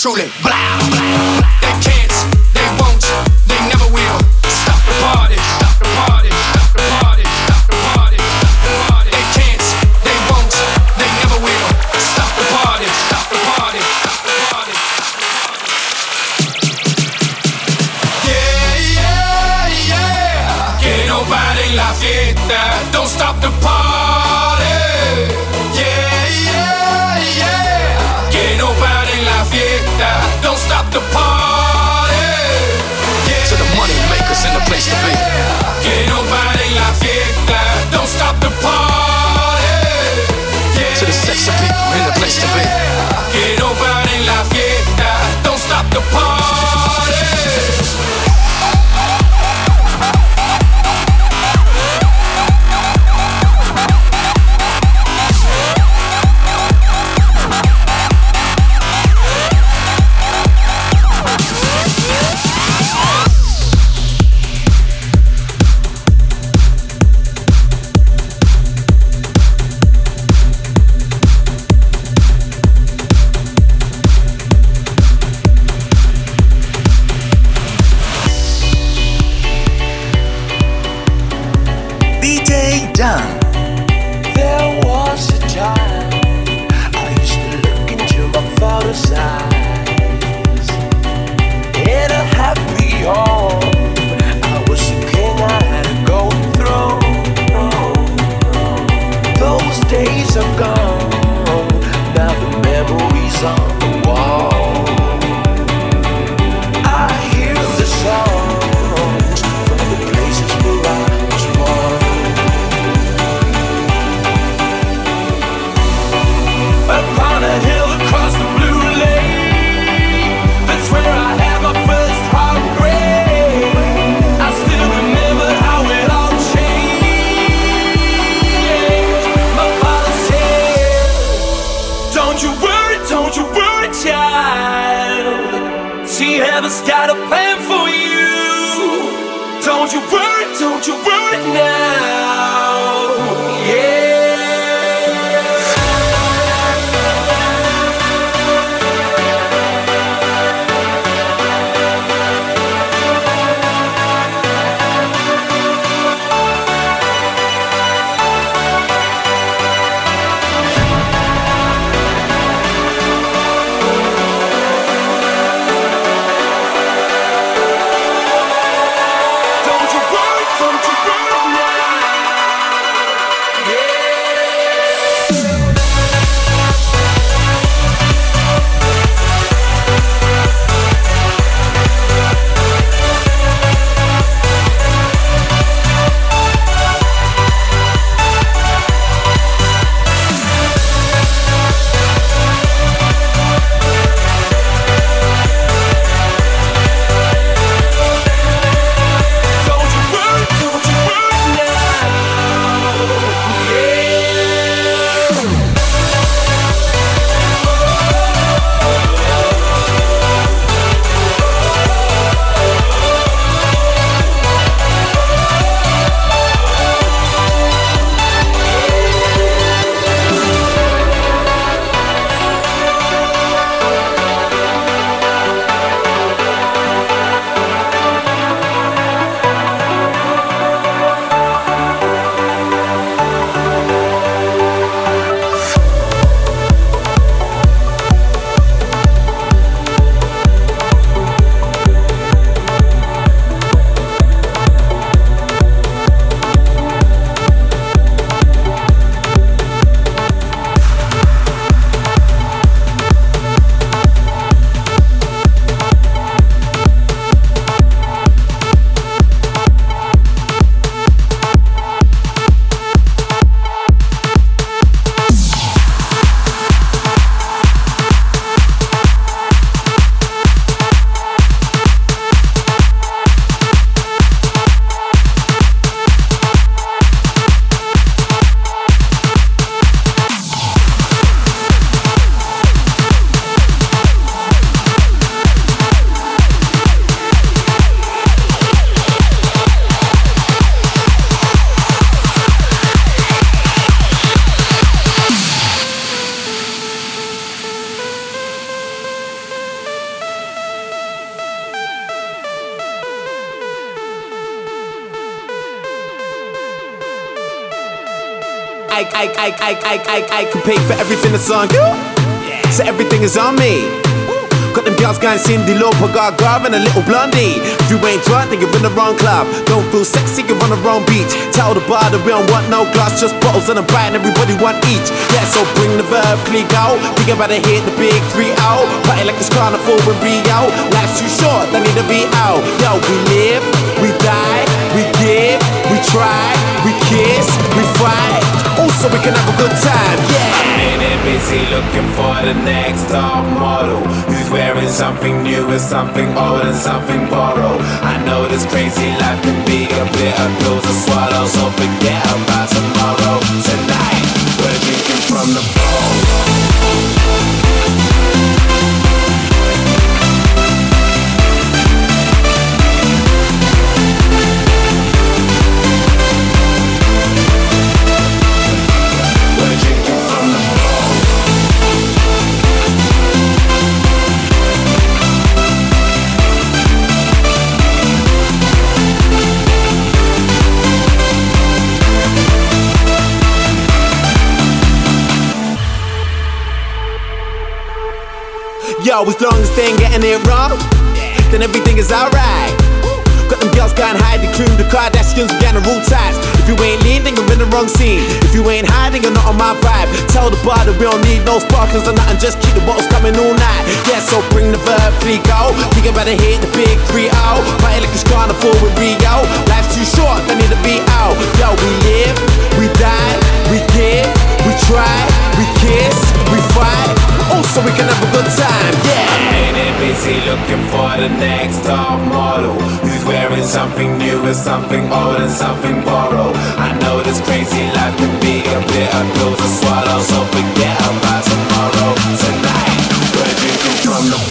truly. Blah, blah. They can't, they won't, they never will. Stop the party, stop the party. They can't, they won't, they never will. Stop the party. Yeah, yeah, yeah. Don't stop the party. place to be. Que no la fiesta, don't stop the party. Yeah, to the sexy people in the place to be. Que nobody pare la fiesta, don't stop the party. just gotta pay. I, I, I, I, I, can pay for everything that's on you. So everything is on me. Got them girls going Cyndi Lauper, Gaga, and a little blondie. If you ain't drunk, then you're in the wrong club. Don't feel sexy, you're on the wrong beach. Tell the bar that we don't want no glass, just bottles and a bite, and everybody want each. Yeah, so bring the verb, click out. We about to hit the big three out. Party like it's carnival in Rio. Life's too short, they need to be out. Yo, we live, we die, we give, we try, we kiss, we fight. Also, we can have a good time. Yeah. Minute busy looking for the next top model who's wearing something new and something old and something borrowed. I know this crazy then everything is alright. Got them girls going high, the cream, the Kardashians, we getting rule ties. If you ain't then you're in the wrong scene. If you ain't hiding, you're not on my vibe. Tell the bar that we don't need no sparklers or nothing, just keep the bottles coming all night. Yeah, so bring the verb, three go. We about to hit the big three out. Party like it's carnival with Rio. Life's too short, they need to be out. Yo, we live, we die, we give, we try, we kiss, we fight. Also, we can have a good time, yeah. Ain't it busy looking for the next top model? Who's wearing something new and something old and something borrowed? I know this crazy life can be a bitter pill to swallow So forget about tomorrow. Tonight, we're drinking from the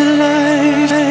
to life.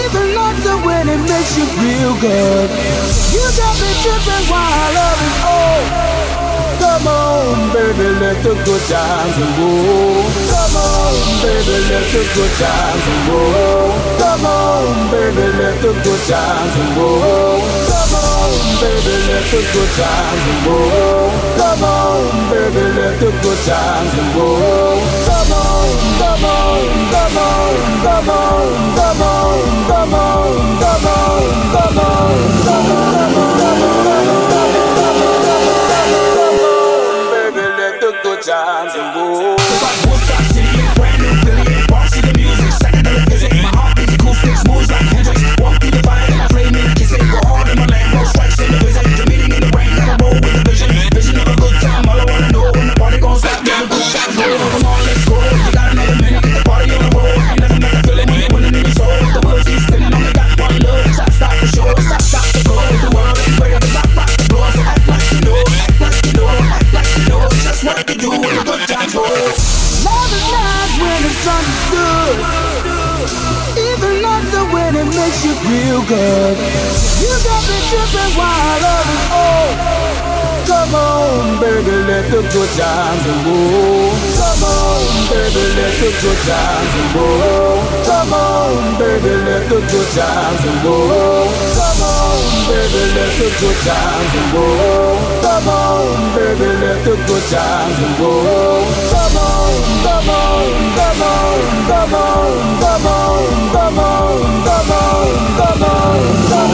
Even longer when it makes you feel good. You got me tripping while love is old. Come on, baby, let the good times roll. Come on, baby, let the good times roll. Come on, baby, let the good times roll. Come on, baby, let the good times roll. Come on, baby, let the good times roll. Come on, come on, come on, come on, come on, come on, come on, come on, times and go. Love is nice when it's understood. Even longer when it makes you feel good. You got me tripping while love is old. Oh, oh. Come on, baby, let the good times roll. Come on, baby, let the good times roll. Come on, baby, let the good times roll. Come on, baby, let the good times roll. Come on, baby, let the good times roll. Come on, come on, come on, come on, come on, come on, come on, come on, come on,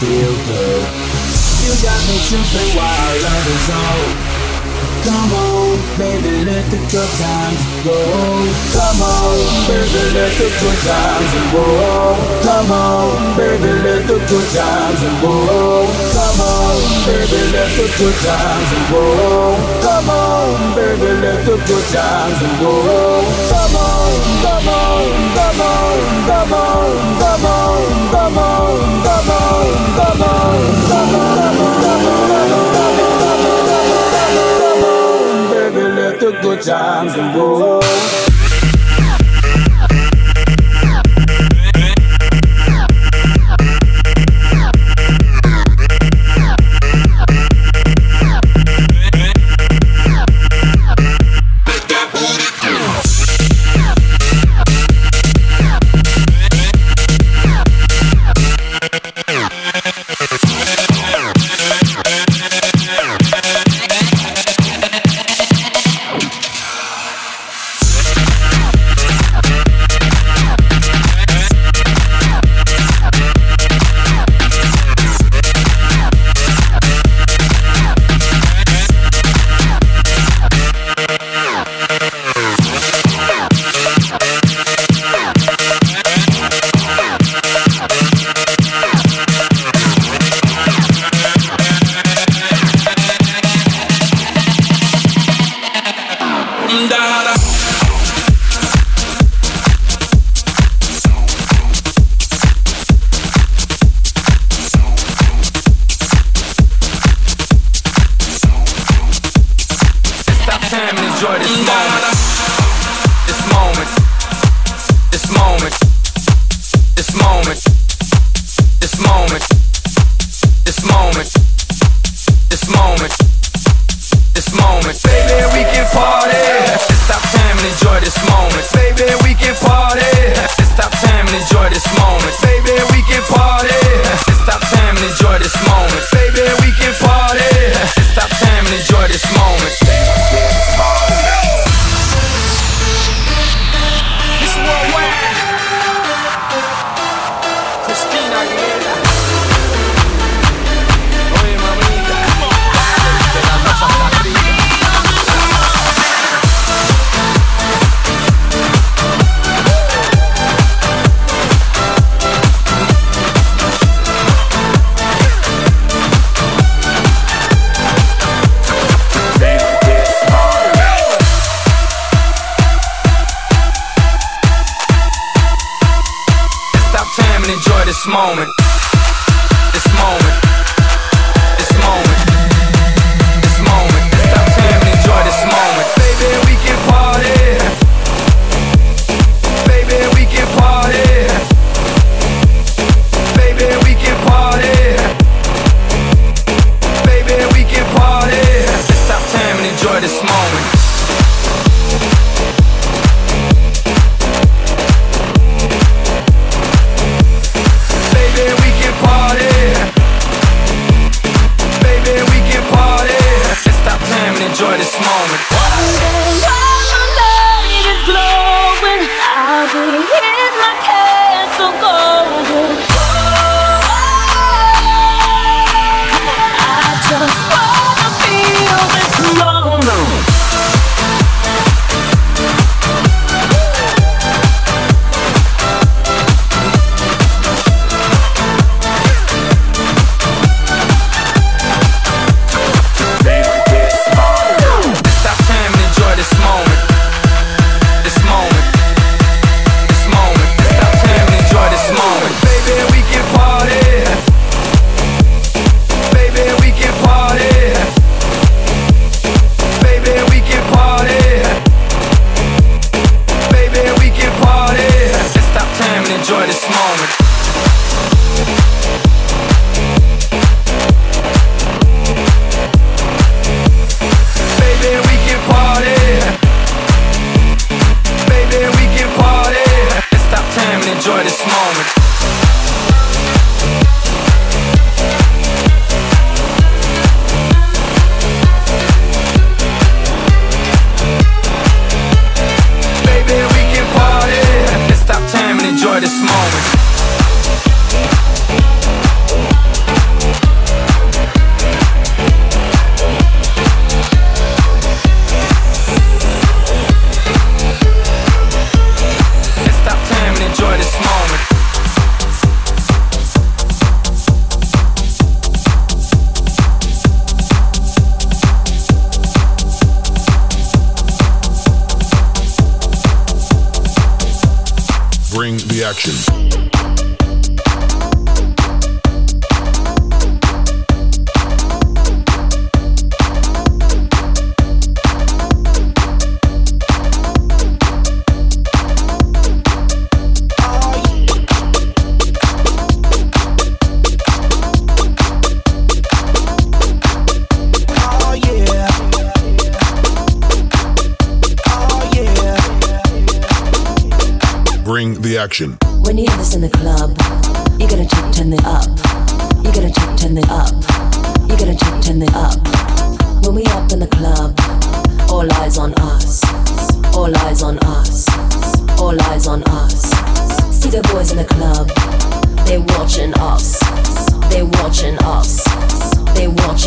feel good. You got me tripping while love is on. Come on, baby, let the good times go. Come on, baby, let the good times go. Come on, baby, let the good times go. Come on, baby, let the good times go. Come on, baby, let the good times go. Come on, come on, come on, come on, come on, come on, come on, come on, come on, come on, baby, let the good times roll.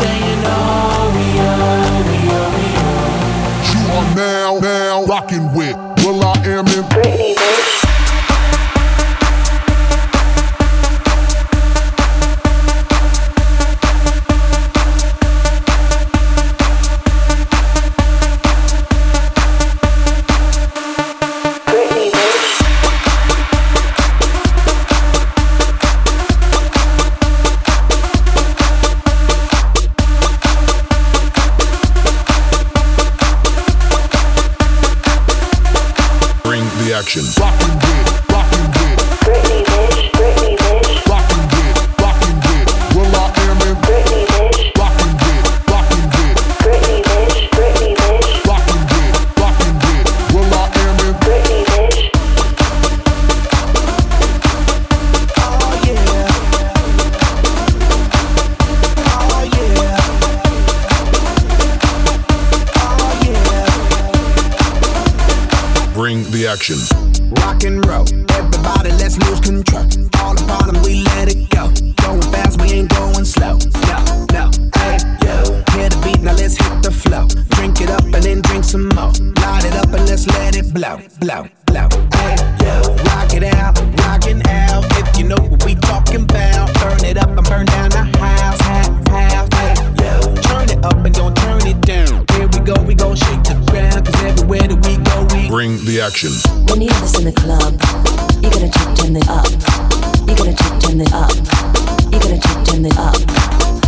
saying oh we are, we are, we are. You are now, now rocking with Will I Am in Britney. Light it up and let's let it blow, blow, blow. Hey, yo. Rock it out, rockin' out. If you know what we talking about, burn it up and burn down the house, half, half. Hey, yo. Turn it up and don't turn it down. Here we go, we gon' shake the ground. Cause everywhere that we go, we Bring the action. When you have this in the club, you gotta turn it up. You gotta turn it up. You gotta turn it up.